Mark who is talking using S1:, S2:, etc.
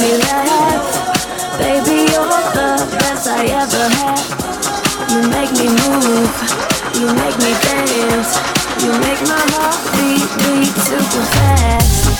S1: me laugh. Baby, you're the best I ever had. You make me move, you make me dance, you make my heart beat beat super fast.